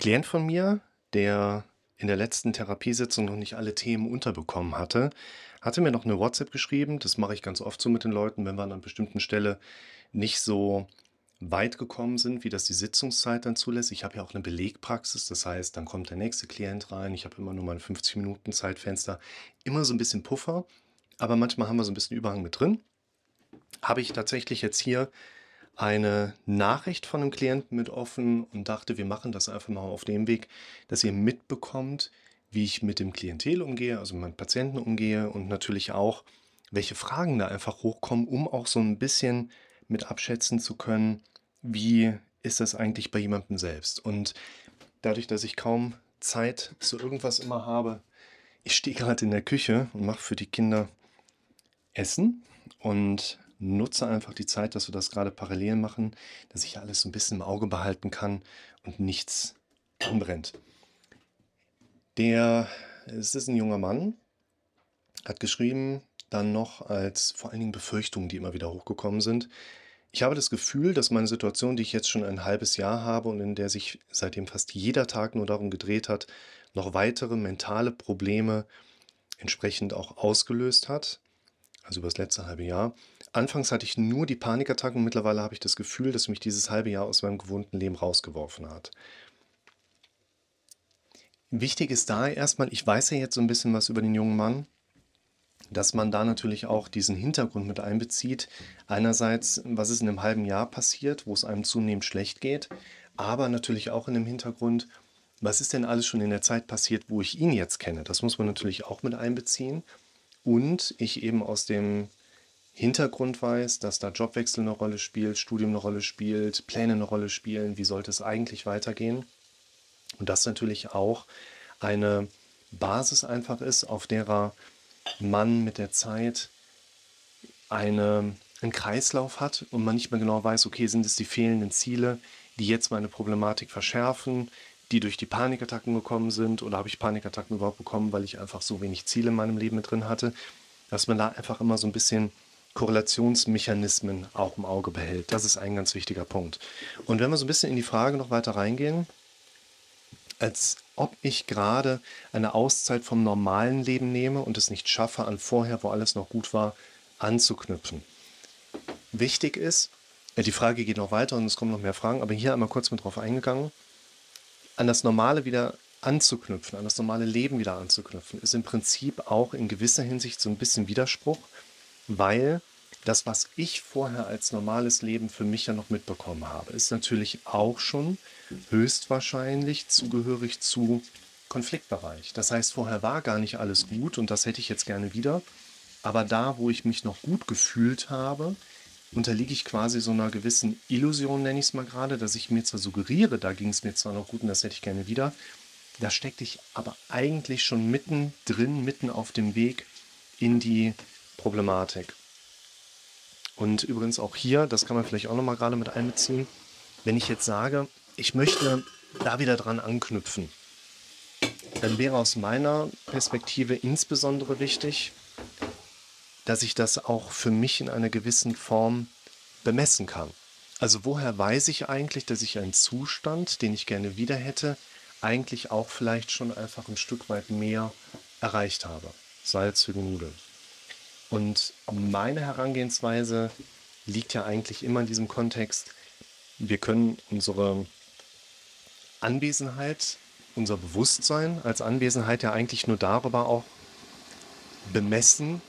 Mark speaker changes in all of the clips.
Speaker 1: Klient von mir, der in der letzten Therapiesitzung noch nicht alle Themen unterbekommen hatte, hatte mir noch eine WhatsApp geschrieben. Das mache ich ganz oft so mit den Leuten, wenn wir an einer bestimmten Stelle nicht so weit gekommen sind, wie das die Sitzungszeit dann zulässt. Ich habe ja auch eine Belegpraxis, das heißt, dann kommt der nächste Klient rein. Ich habe immer nur mein 50 Minuten Zeitfenster, immer so ein bisschen Puffer, aber manchmal haben wir so ein bisschen Überhang mit drin. Habe ich tatsächlich jetzt hier eine Nachricht von einem Klienten mit offen und dachte, wir machen das einfach mal auf dem Weg, dass ihr mitbekommt, wie ich mit dem Klientel umgehe, also mit meinen Patienten umgehe und natürlich auch, welche Fragen da einfach hochkommen, um auch so ein bisschen mit abschätzen zu können, wie ist das eigentlich bei jemandem selbst. Und dadurch, dass ich kaum Zeit zu irgendwas immer habe, ich stehe gerade in der Küche und mache für die Kinder Essen und nutze einfach die Zeit, dass wir das gerade parallel machen, dass ich alles ein bisschen im Auge behalten kann und nichts anbrennt. Der, es ist ein junger Mann, hat geschrieben, dann noch als vor allen Dingen Befürchtungen, die immer wieder hochgekommen sind. Ich habe das Gefühl, dass meine Situation, die ich jetzt schon ein halbes Jahr habe und in der sich seitdem fast jeder Tag nur darum gedreht hat, noch weitere mentale Probleme entsprechend auch ausgelöst hat also über das letzte halbe Jahr. Anfangs hatte ich nur die Panikattacken und mittlerweile habe ich das Gefühl, dass mich dieses halbe Jahr aus meinem gewohnten Leben rausgeworfen hat. Wichtig ist da erstmal, ich weiß ja jetzt so ein bisschen was über den jungen Mann, dass man da natürlich auch diesen Hintergrund mit einbezieht. Einerseits, was ist in einem halben Jahr passiert, wo es einem zunehmend schlecht geht, aber natürlich auch in dem Hintergrund, was ist denn alles schon in der Zeit passiert, wo ich ihn jetzt kenne. Das muss man natürlich auch mit einbeziehen und ich eben aus dem Hintergrund weiß, dass da Jobwechsel eine Rolle spielt, Studium eine Rolle spielt, Pläne eine Rolle spielen, wie sollte es eigentlich weitergehen. Und das natürlich auch eine Basis einfach ist, auf derer man mit der Zeit eine, einen Kreislauf hat und man nicht mehr genau weiß, okay, sind es die fehlenden Ziele, die jetzt meine Problematik verschärfen, die durch die Panikattacken gekommen sind oder habe ich Panikattacken überhaupt bekommen, weil ich einfach so wenig Ziele in meinem Leben mit drin hatte, dass man da einfach immer so ein bisschen Korrelationsmechanismen auch im Auge behält. Das ist ein ganz wichtiger Punkt. Und wenn wir so ein bisschen in die Frage noch weiter reingehen, als ob ich gerade eine Auszeit vom normalen Leben nehme und es nicht schaffe, an vorher, wo alles noch gut war, anzuknüpfen. Wichtig ist, äh, die Frage geht noch weiter und es kommen noch mehr Fragen, aber hier einmal kurz mit drauf eingegangen an das Normale wieder anzuknüpfen, an das normale Leben wieder anzuknüpfen, ist im Prinzip auch in gewisser Hinsicht so ein bisschen Widerspruch, weil das, was ich vorher als normales Leben für mich ja noch mitbekommen habe, ist natürlich auch schon höchstwahrscheinlich zugehörig zu Konfliktbereich. Das heißt, vorher war gar nicht alles gut und das hätte ich jetzt gerne wieder. Aber da, wo ich mich noch gut gefühlt habe, unterliege ich quasi so einer gewissen Illusion, nenne ich es mal gerade, dass ich mir zwar suggeriere, da ging es mir zwar noch gut und das hätte ich gerne wieder, da steckte ich aber eigentlich schon mitten drin, mitten auf dem Weg in die Problematik. Und übrigens auch hier, das kann man vielleicht auch nochmal gerade mit einbeziehen, wenn ich jetzt sage, ich möchte da wieder dran anknüpfen, dann wäre aus meiner Perspektive insbesondere wichtig, dass ich das auch für mich in einer gewissen Form bemessen kann. Also woher weiß ich eigentlich, dass ich einen Zustand, den ich gerne wieder hätte, eigentlich auch vielleicht schon einfach ein Stück weit mehr erreicht habe. Salzige Nudeln. Und meine Herangehensweise liegt ja eigentlich immer in diesem Kontext, wir können unsere Anwesenheit, unser Bewusstsein als Anwesenheit ja eigentlich nur darüber auch bemessen,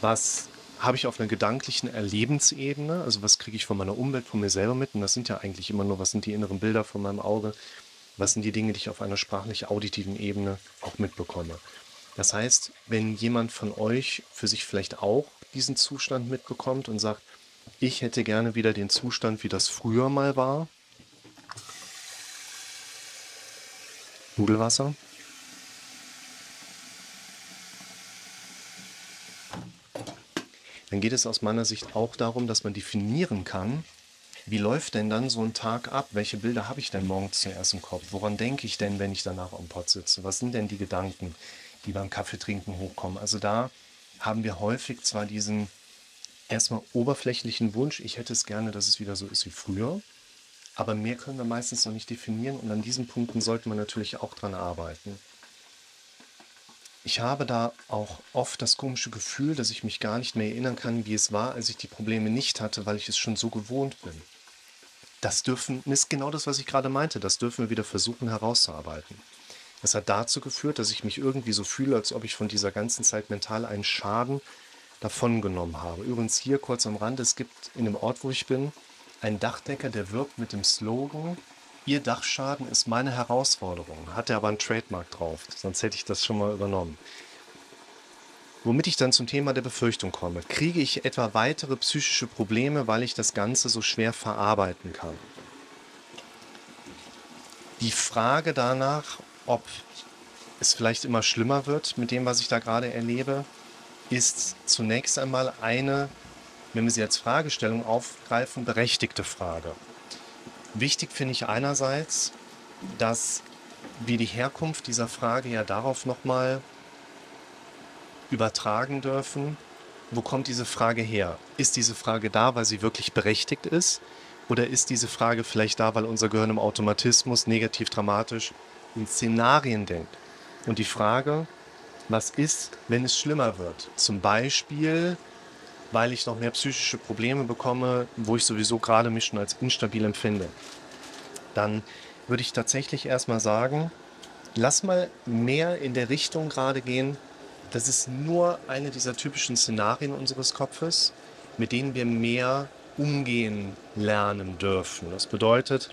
Speaker 1: was habe ich auf einer gedanklichen Erlebensebene, also was kriege ich von meiner Umwelt, von mir selber mit, und das sind ja eigentlich immer nur, was sind die inneren Bilder von meinem Auge, was sind die Dinge, die ich auf einer sprachlich-auditiven Ebene auch mitbekomme. Das heißt, wenn jemand von euch für sich vielleicht auch diesen Zustand mitbekommt und sagt, ich hätte gerne wieder den Zustand, wie das früher mal war, Nudelwasser, dann geht es aus meiner Sicht auch darum, dass man definieren kann, wie läuft denn dann so ein Tag ab? Welche Bilder habe ich denn morgens zuerst im Kopf? Woran denke ich denn, wenn ich danach am Pott sitze? Was sind denn die Gedanken, die beim Kaffeetrinken hochkommen? Also da haben wir häufig zwar diesen erstmal oberflächlichen Wunsch, ich hätte es gerne, dass es wieder so ist wie früher, aber mehr können wir meistens noch nicht definieren und an diesen Punkten sollte man natürlich auch dran arbeiten. Ich habe da auch oft das komische Gefühl, dass ich mich gar nicht mehr erinnern kann, wie es war, als ich die Probleme nicht hatte, weil ich es schon so gewohnt bin. Das dürfen, ist genau das, was ich gerade meinte, das dürfen wir wieder versuchen herauszuarbeiten. Das hat dazu geführt, dass ich mich irgendwie so fühle, als ob ich von dieser ganzen Zeit mental einen Schaden davongenommen habe. Übrigens hier kurz am Rand, es gibt in dem Ort, wo ich bin, einen Dachdecker, der wirbt mit dem Slogan, Ihr Dachschaden ist meine Herausforderung. Hat er aber einen Trademark drauf, sonst hätte ich das schon mal übernommen. Womit ich dann zum Thema der Befürchtung komme. Kriege ich etwa weitere psychische Probleme, weil ich das Ganze so schwer verarbeiten kann? Die Frage danach, ob es vielleicht immer schlimmer wird mit dem, was ich da gerade erlebe, ist zunächst einmal eine, wenn wir sie als Fragestellung aufgreifen, berechtigte Frage. Wichtig finde ich einerseits, dass wir die Herkunft dieser Frage ja darauf nochmal übertragen dürfen, wo kommt diese Frage her? Ist diese Frage da, weil sie wirklich berechtigt ist? Oder ist diese Frage vielleicht da, weil unser Gehirn im Automatismus negativ dramatisch in Szenarien denkt? Und die Frage, was ist, wenn es schlimmer wird? Zum Beispiel, weil ich noch mehr psychische Probleme bekomme, wo ich sowieso gerade mich schon als instabil empfinde. Dann würde ich tatsächlich erstmal sagen, lass mal mehr in der Richtung gerade gehen, das ist nur eine dieser typischen Szenarien unseres Kopfes, mit denen wir mehr umgehen lernen dürfen. Das bedeutet,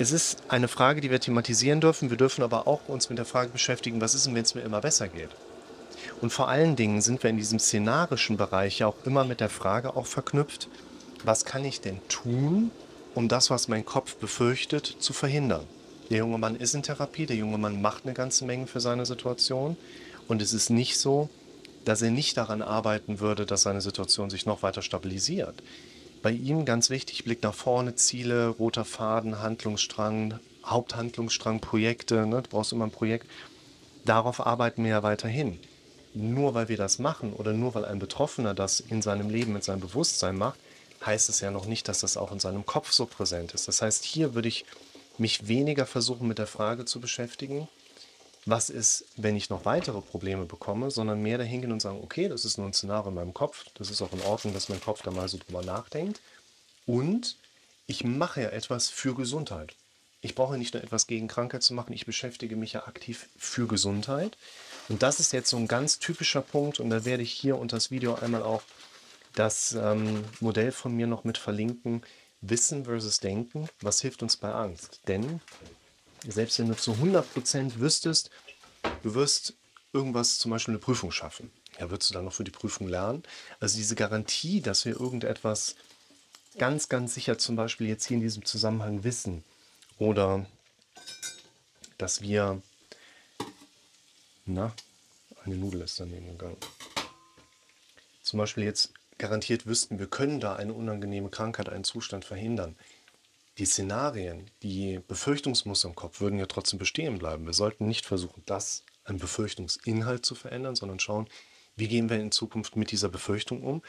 Speaker 1: es ist eine Frage, die wir thematisieren dürfen. Wir dürfen aber auch uns mit der Frage beschäftigen, was ist denn, wenn es mir immer besser geht? Und vor allen Dingen sind wir in diesem szenarischen Bereich ja auch immer mit der Frage auch verknüpft, was kann ich denn tun, um das, was mein Kopf befürchtet, zu verhindern? Der junge Mann ist in Therapie, der junge Mann macht eine ganze Menge für seine Situation. Und es ist nicht so, dass er nicht daran arbeiten würde, dass seine Situation sich noch weiter stabilisiert. Bei ihm ganz wichtig, Blick nach vorne, Ziele, roter Faden, Handlungsstrang, Haupthandlungsstrang, Projekte, ne? du brauchst immer ein Projekt. Darauf arbeiten wir ja weiterhin. Nur weil wir das machen oder nur weil ein Betroffener das in seinem Leben, mit seinem Bewusstsein macht, heißt es ja noch nicht, dass das auch in seinem Kopf so präsent ist. Das heißt, hier würde ich mich weniger versuchen, mit der Frage zu beschäftigen, was ist, wenn ich noch weitere Probleme bekomme, sondern mehr dahingehen und sagen, okay, das ist nur ein Szenario in meinem Kopf, das ist auch in Ordnung, dass mein Kopf da mal so drüber nachdenkt. Und ich mache ja etwas für Gesundheit. Ich brauche nicht nur etwas gegen Krankheit zu machen, ich beschäftige mich ja aktiv für Gesundheit. Und das ist jetzt so ein ganz typischer Punkt und da werde ich hier unter das Video einmal auch das ähm, Modell von mir noch mit verlinken. Wissen versus Denken, was hilft uns bei Angst? Denn selbst wenn du zu 100% wüsstest, du wirst irgendwas, zum Beispiel eine Prüfung schaffen, ja, würdest du dann noch für die Prüfung lernen? Also diese Garantie, dass wir irgendetwas ganz, ganz sicher zum Beispiel jetzt hier in diesem Zusammenhang wissen oder dass wir, na, eine Nudel ist daneben gegangen. Zum Beispiel jetzt garantiert wüssten, wir können da eine unangenehme Krankheit, einen Zustand verhindern die Szenarien, die Befürchtungsmuster im Kopf würden ja trotzdem bestehen bleiben. Wir sollten nicht versuchen, das an Befürchtungsinhalt zu verändern, sondern schauen, wie gehen wir in Zukunft mit dieser Befürchtung um.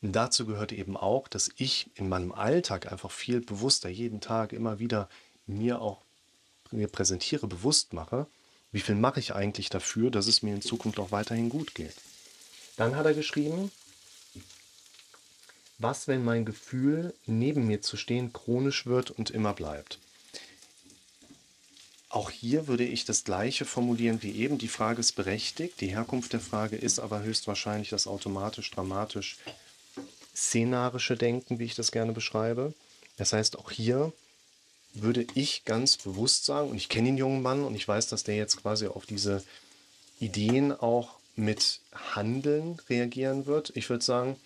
Speaker 1: Und dazu gehört eben auch, dass ich in meinem Alltag einfach viel bewusster jeden Tag immer wieder mir auch mir präsentiere, bewusst mache, wie viel mache ich eigentlich dafür, dass es mir in Zukunft auch weiterhin gut geht. Dann hat er geschrieben, was, wenn mein Gefühl, neben mir zu stehen, chronisch wird und immer bleibt? Auch hier würde ich das gleiche formulieren wie eben. Die Frage ist berechtigt. Die Herkunft der Frage ist aber höchstwahrscheinlich das automatisch, dramatisch, szenarische Denken, wie ich das gerne beschreibe. Das heißt, auch hier würde ich ganz bewusst sagen, und ich kenne den jungen Mann und ich weiß, dass der jetzt quasi auf diese Ideen auch mit Handeln reagieren wird. Ich würde sagen,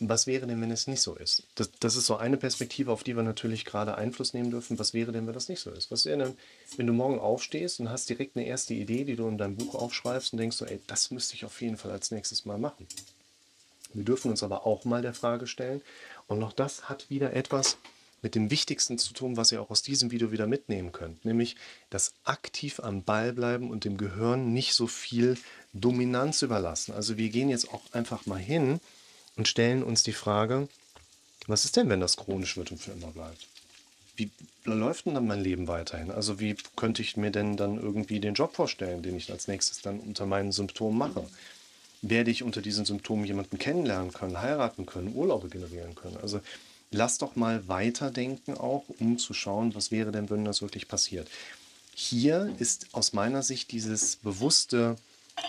Speaker 1: was wäre denn, wenn es nicht so ist? Das, das, ist so eine Perspektive, auf die wir natürlich gerade Einfluss nehmen dürfen. Was wäre denn, wenn das nicht so ist? Was wäre denn, wenn du morgen aufstehst und hast direkt eine erste Idee, die du in deinem Buch aufschreibst und denkst so, ey, das müsste ich auf jeden Fall als nächstes mal machen. Wir dürfen uns aber auch mal der Frage stellen, und auch das hat wieder etwas mit dem Wichtigsten zu tun, was ihr auch aus diesem Video wieder mitnehmen könnt, nämlich das aktiv am Ball bleiben und dem Gehirn nicht so viel Dominanz überlassen. Also wir gehen jetzt auch einfach mal hin und stellen uns die Frage, was ist denn, wenn das chronisch wird und für immer bleibt? wie läuft denn dann mein Leben weiterhin? Also wie könnte ich mir denn dann irgendwie den Job vorstellen, den ich als nächstes dann unter meinen Symptomen mache? Werde ich unter diesen Symptomen jemanden kennenlernen können, heiraten können, Urlaube generieren können? Also lass doch mal weiterdenken auch, um zu schauen, was wäre denn, wenn das wirklich passiert. Hier ist aus meiner Sicht dieses bewusste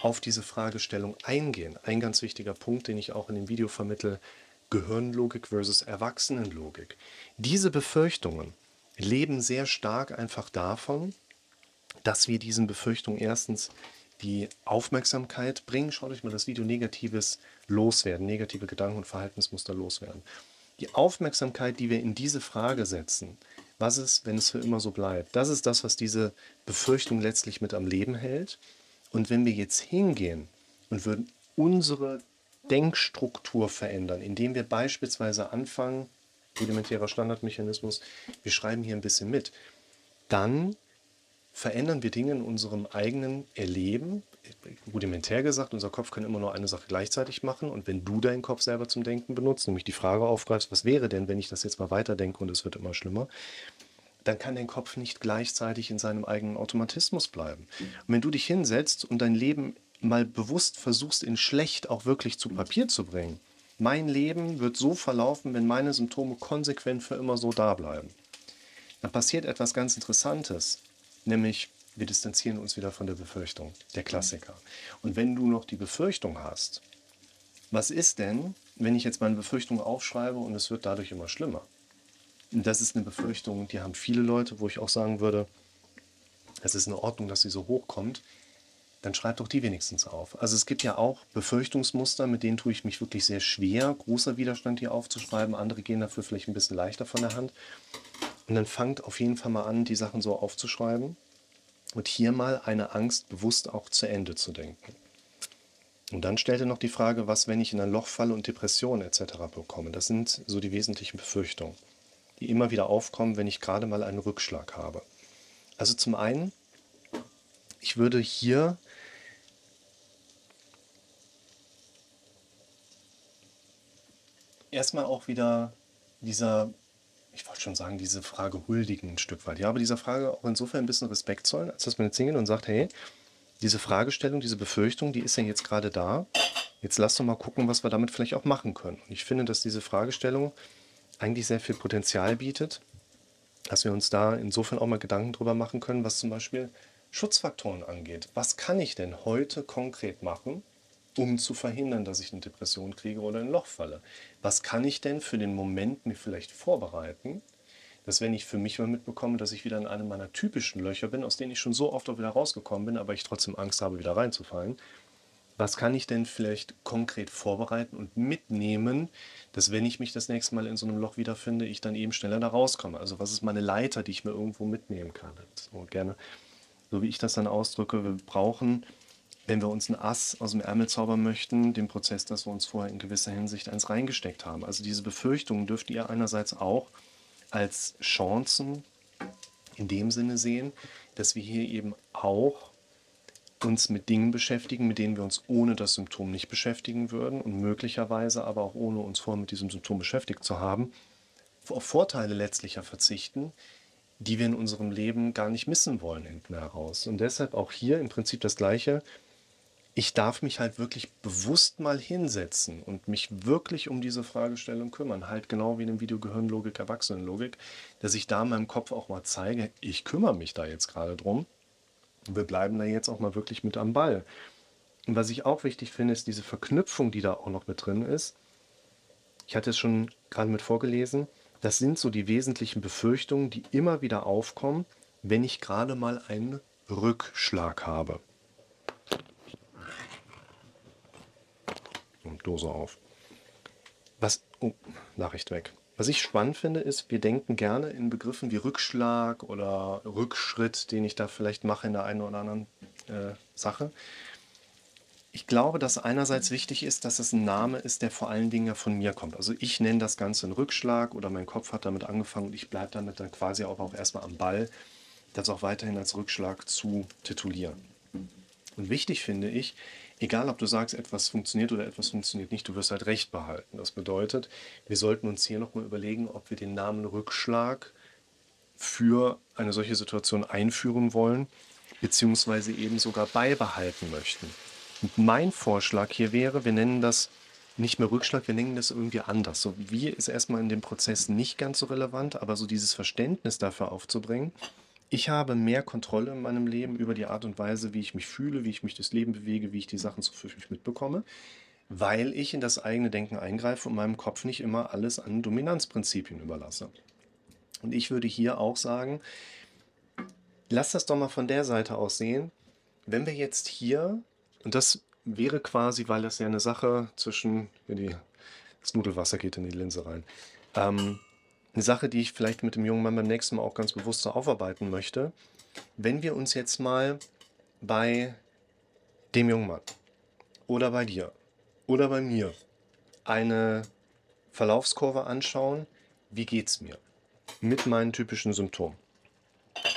Speaker 1: auf diese Fragestellung eingehen ein ganz wichtiger Punkt, den ich auch in dem Video vermittle, Gehirnlogik versus Erwachsenenlogik. Diese Befürchtungen leben sehr stark einfach davon, dass wir diesen Befürchtungen erstens die Aufmerksamkeit bringen. Schaut euch mal das Video Negatives loswerden, negative Gedanken und Verhaltensmuster loswerden. Die Aufmerksamkeit, die wir in diese Frage setzen, was ist, wenn es für immer so bleibt, das ist das, was diese Befürchtung letztlich mit am Leben hält. Und wenn wir jetzt hingehen und würden unsere Denkstruktur verändern, indem wir beispielsweise anfangen, rudimentärer Standardmechanismus, wir schreiben hier ein bisschen mit, dann verändern wir Dinge in unserem eigenen Erleben. Rudimentär gesagt, unser Kopf kann immer nur eine Sache gleichzeitig machen. Und wenn du deinen Kopf selber zum Denken benutzt, nämlich die Frage aufgreifst, was wäre denn, wenn ich das jetzt mal weiterdenke und es wird immer schlimmer, dann kann dein Kopf nicht gleichzeitig in seinem eigenen Automatismus bleiben. Und wenn du dich hinsetzt und dein Leben mal bewusst versuchst, in schlecht auch wirklich zu Papier zu bringen, mein Leben wird so verlaufen, wenn meine Symptome konsequent für immer so da bleiben. Dann passiert etwas ganz Interessantes, nämlich wir distanzieren uns wieder von der Befürchtung, der Klassiker. Und wenn du noch die Befürchtung hast, was ist denn, wenn ich jetzt meine Befürchtung aufschreibe und es wird dadurch immer schlimmer? Das ist eine Befürchtung, die haben viele Leute, wo ich auch sagen würde, es ist in Ordnung, dass sie so hochkommt. Dann schreib doch die wenigstens auf. Also es gibt ja auch Befürchtungsmuster, mit denen tue ich mich wirklich sehr schwer, großer Widerstand hier aufzuschreiben. Andere gehen dafür vielleicht ein bisschen leichter von der Hand. Und dann fangt auf jeden Fall mal an, die Sachen so aufzuschreiben und hier mal eine Angst bewusst auch zu Ende zu denken. Und dann stellt er noch die Frage, was, wenn ich in ein Loch falle und Depressionen etc. bekomme. Das sind so die wesentlichen Befürchtungen die immer wieder aufkommen, wenn ich gerade mal einen Rückschlag habe. Also zum einen, ich würde hier erstmal auch wieder dieser, ich wollte schon sagen, diese Frage huldigen ein Stück weit. Ja, aber dieser Frage auch insofern ein bisschen Respekt zollen, als dass man jetzt hingeht und sagt, hey, diese Fragestellung, diese Befürchtung, die ist ja jetzt gerade da. Jetzt lass doch mal gucken, was wir damit vielleicht auch machen können. Und ich finde, dass diese Fragestellung eigentlich sehr viel Potenzial bietet, dass wir uns da insofern auch mal Gedanken drüber machen können, was zum Beispiel Schutzfaktoren angeht. Was kann ich denn heute konkret machen, um zu verhindern, dass ich eine Depression kriege oder ein Loch falle? Was kann ich denn für den Moment mir vielleicht vorbereiten, dass wenn ich für mich mal mitbekomme, dass ich wieder in einem meiner typischen Löcher bin, aus denen ich schon so oft auch wieder rausgekommen bin, aber ich trotzdem Angst habe, wieder reinzufallen, was kann ich denn vielleicht konkret vorbereiten und mitnehmen, dass wenn ich mich das nächste Mal in so einem Loch wiederfinde, ich dann eben schneller da rauskomme. Also was ist meine Leiter, die ich mir irgendwo mitnehmen kann. So gerne, so wie ich das dann ausdrücke, wir brauchen, wenn wir uns ein Ass aus dem Ärmel zaubern möchten, den Prozess, dass wir uns vorher in gewisser Hinsicht eins reingesteckt haben. Also diese Befürchtungen dürft ihr einerseits auch als Chancen in dem Sinne sehen, dass wir hier eben auch uns mit Dingen beschäftigen, mit denen wir uns ohne das Symptom nicht beschäftigen würden und möglicherweise aber auch ohne uns vorher mit diesem Symptom beschäftigt zu haben, auf Vorteile letztlicher verzichten, die wir in unserem Leben gar nicht missen wollen hinten heraus. Und deshalb auch hier im Prinzip das Gleiche. Ich darf mich halt wirklich bewusst mal hinsetzen und mich wirklich um diese Fragestellung kümmern. Halt genau wie in dem Video Gehirnlogik, Erwachsenenlogik, dass ich da in meinem Kopf auch mal zeige, ich kümmere mich da jetzt gerade drum wir bleiben da jetzt auch mal wirklich mit am Ball. Und was ich auch wichtig finde, ist diese Verknüpfung, die da auch noch mit drin ist. Ich hatte es schon gerade mit vorgelesen. Das sind so die wesentlichen Befürchtungen, die immer wieder aufkommen, wenn ich gerade mal einen Rückschlag habe. Und Dose auf. Was. Oh, Nachricht weg. Was ich spannend finde, ist, wir denken gerne in Begriffen wie Rückschlag oder Rückschritt, den ich da vielleicht mache in der einen oder anderen äh, Sache. Ich glaube, dass einerseits wichtig ist, dass es ein Name ist, der vor allen Dingen ja von mir kommt. Also ich nenne das Ganze einen Rückschlag oder mein Kopf hat damit angefangen und ich bleibe damit dann quasi auch, auch erstmal am Ball, das auch weiterhin als Rückschlag zu titulieren. Und wichtig finde ich, egal ob du sagst, etwas funktioniert oder etwas funktioniert nicht, du wirst halt Recht behalten. Das bedeutet, wir sollten uns hier nochmal überlegen, ob wir den Namen Rückschlag für eine solche Situation einführen wollen, beziehungsweise eben sogar beibehalten möchten. Und mein Vorschlag hier wäre, wir nennen das nicht mehr Rückschlag, wir nennen das irgendwie anders. So wie ist erstmal in dem Prozess nicht ganz so relevant, aber so dieses Verständnis dafür aufzubringen. Ich habe mehr Kontrolle in meinem Leben über die Art und Weise, wie ich mich fühle, wie ich mich das Leben bewege, wie ich die Sachen so für mich mitbekomme, weil ich in das eigene Denken eingreife und meinem Kopf nicht immer alles an Dominanzprinzipien überlasse. Und ich würde hier auch sagen, lass das doch mal von der Seite aus sehen. Wenn wir jetzt hier, und das wäre quasi, weil das ja eine Sache zwischen, das Nudelwasser geht in die Linse rein, ähm, eine Sache, die ich vielleicht mit dem jungen Mann beim nächsten Mal auch ganz bewusst so aufarbeiten möchte. Wenn wir uns jetzt mal bei dem jungen Mann oder bei dir oder bei mir eine Verlaufskurve anschauen, wie geht es mir mit meinen typischen Symptomen,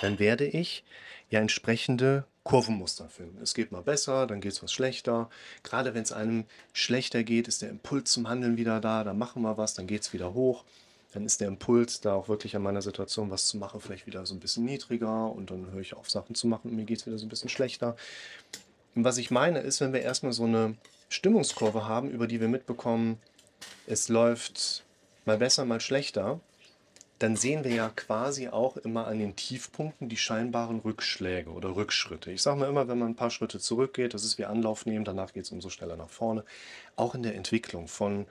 Speaker 1: dann werde ich ja entsprechende Kurvenmuster finden. Es geht mal besser, dann geht es was schlechter. Gerade wenn es einem schlechter geht, ist der Impuls zum Handeln wieder da, dann machen wir was, dann geht es wieder hoch. Dann ist der Impuls, da auch wirklich an meiner Situation was zu machen, vielleicht wieder so ein bisschen niedriger und dann höre ich auf, Sachen zu machen und mir geht es wieder so ein bisschen schlechter. Und was ich meine ist, wenn wir erstmal so eine Stimmungskurve haben, über die wir mitbekommen, es läuft mal besser, mal schlechter, dann sehen wir ja quasi auch immer an den Tiefpunkten die scheinbaren Rückschläge oder Rückschritte. Ich sage mal immer, wenn man ein paar Schritte zurückgeht, das ist wie Anlauf nehmen, danach geht es umso schneller nach vorne. Auch in der Entwicklung von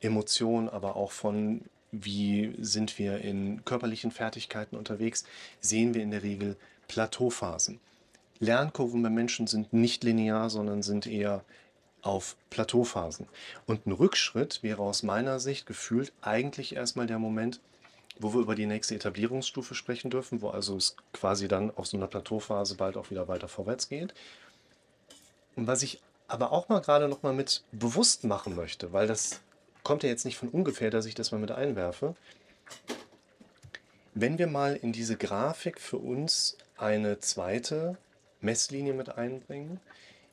Speaker 1: Emotionen, aber auch von wie sind wir in körperlichen Fertigkeiten unterwegs, sehen wir in der Regel Plateauphasen. Lernkurven bei Menschen sind nicht linear, sondern sind eher auf Plateauphasen. Und ein Rückschritt wäre aus meiner Sicht gefühlt eigentlich erstmal der Moment, wo wir über die nächste Etablierungsstufe sprechen dürfen, wo also es quasi dann auf so einer Plateauphase bald auch wieder weiter vorwärts geht. Und was ich aber auch mal gerade noch mal mit bewusst machen möchte, weil das kommt ja jetzt nicht von ungefähr, dass ich das mal mit einwerfe. Wenn wir mal in diese Grafik für uns eine zweite Messlinie mit einbringen,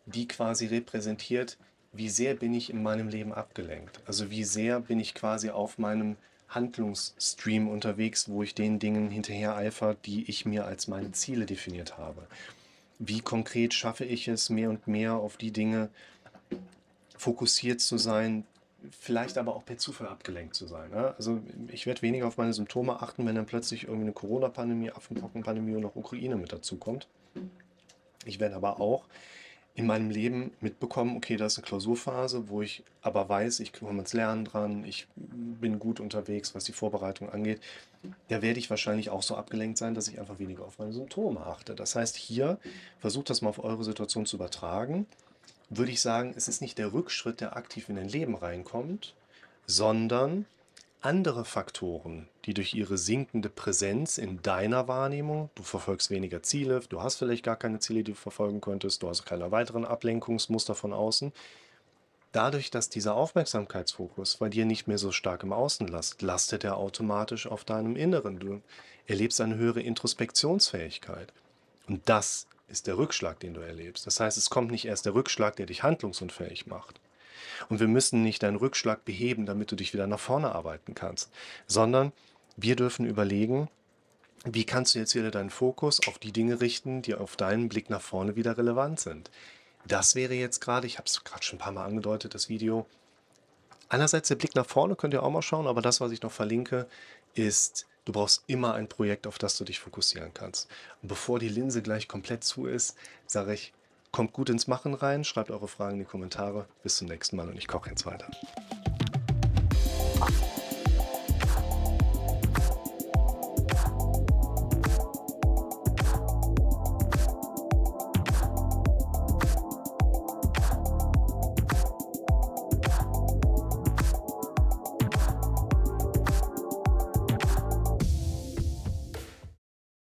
Speaker 1: die quasi repräsentiert, wie sehr bin ich in meinem Leben abgelenkt. Also wie sehr bin ich quasi auf meinem Handlungsstream unterwegs, wo ich den Dingen hinterher eifer, die ich mir als meine Ziele definiert habe. Wie konkret schaffe ich es, mehr und mehr auf die Dinge fokussiert zu sein, vielleicht aber auch per Zufall abgelenkt zu sein. Ne? Also ich werde weniger auf meine Symptome achten, wenn dann plötzlich irgendwie eine Corona-Pandemie, Affenpockenpandemie und noch Ukraine mit dazu kommt. Ich werde aber auch in meinem Leben mitbekommen, okay, da ist eine Klausurphase, wo ich aber weiß, ich komme ins Lernen dran, ich bin gut unterwegs, was die Vorbereitung angeht. Da werde ich wahrscheinlich auch so abgelenkt sein, dass ich einfach weniger auf meine Symptome achte. Das heißt, hier versucht das mal auf eure Situation zu übertragen. Würde ich sagen, es ist nicht der Rückschritt, der aktiv in dein Leben reinkommt, sondern andere Faktoren, die durch ihre sinkende Präsenz in deiner Wahrnehmung, du verfolgst weniger Ziele, du hast vielleicht gar keine Ziele, die du verfolgen könntest, du hast keine weiteren Ablenkungsmuster von außen, dadurch, dass dieser Aufmerksamkeitsfokus bei dir nicht mehr so stark im Außen lastet, lastet er automatisch auf deinem Inneren. Du erlebst eine höhere Introspektionsfähigkeit. Und das ist der Rückschlag, den du erlebst. Das heißt, es kommt nicht erst der Rückschlag, der dich handlungsunfähig macht, und wir müssen nicht deinen Rückschlag beheben, damit du dich wieder nach vorne arbeiten kannst, sondern wir dürfen überlegen, wie kannst du jetzt wieder deinen Fokus auf die Dinge richten, die auf deinen Blick nach vorne wieder relevant sind. Das wäre jetzt gerade, ich habe es gerade schon ein paar Mal angedeutet, das Video. Einerseits der Blick nach vorne könnt ihr auch mal schauen, aber das, was ich noch verlinke, ist, du brauchst immer ein Projekt, auf das du dich fokussieren kannst. Und bevor die Linse gleich komplett zu ist, sage ich, Kommt gut ins Machen rein, schreibt eure Fragen in die Kommentare. Bis zum nächsten Mal und ich koche jetzt weiter.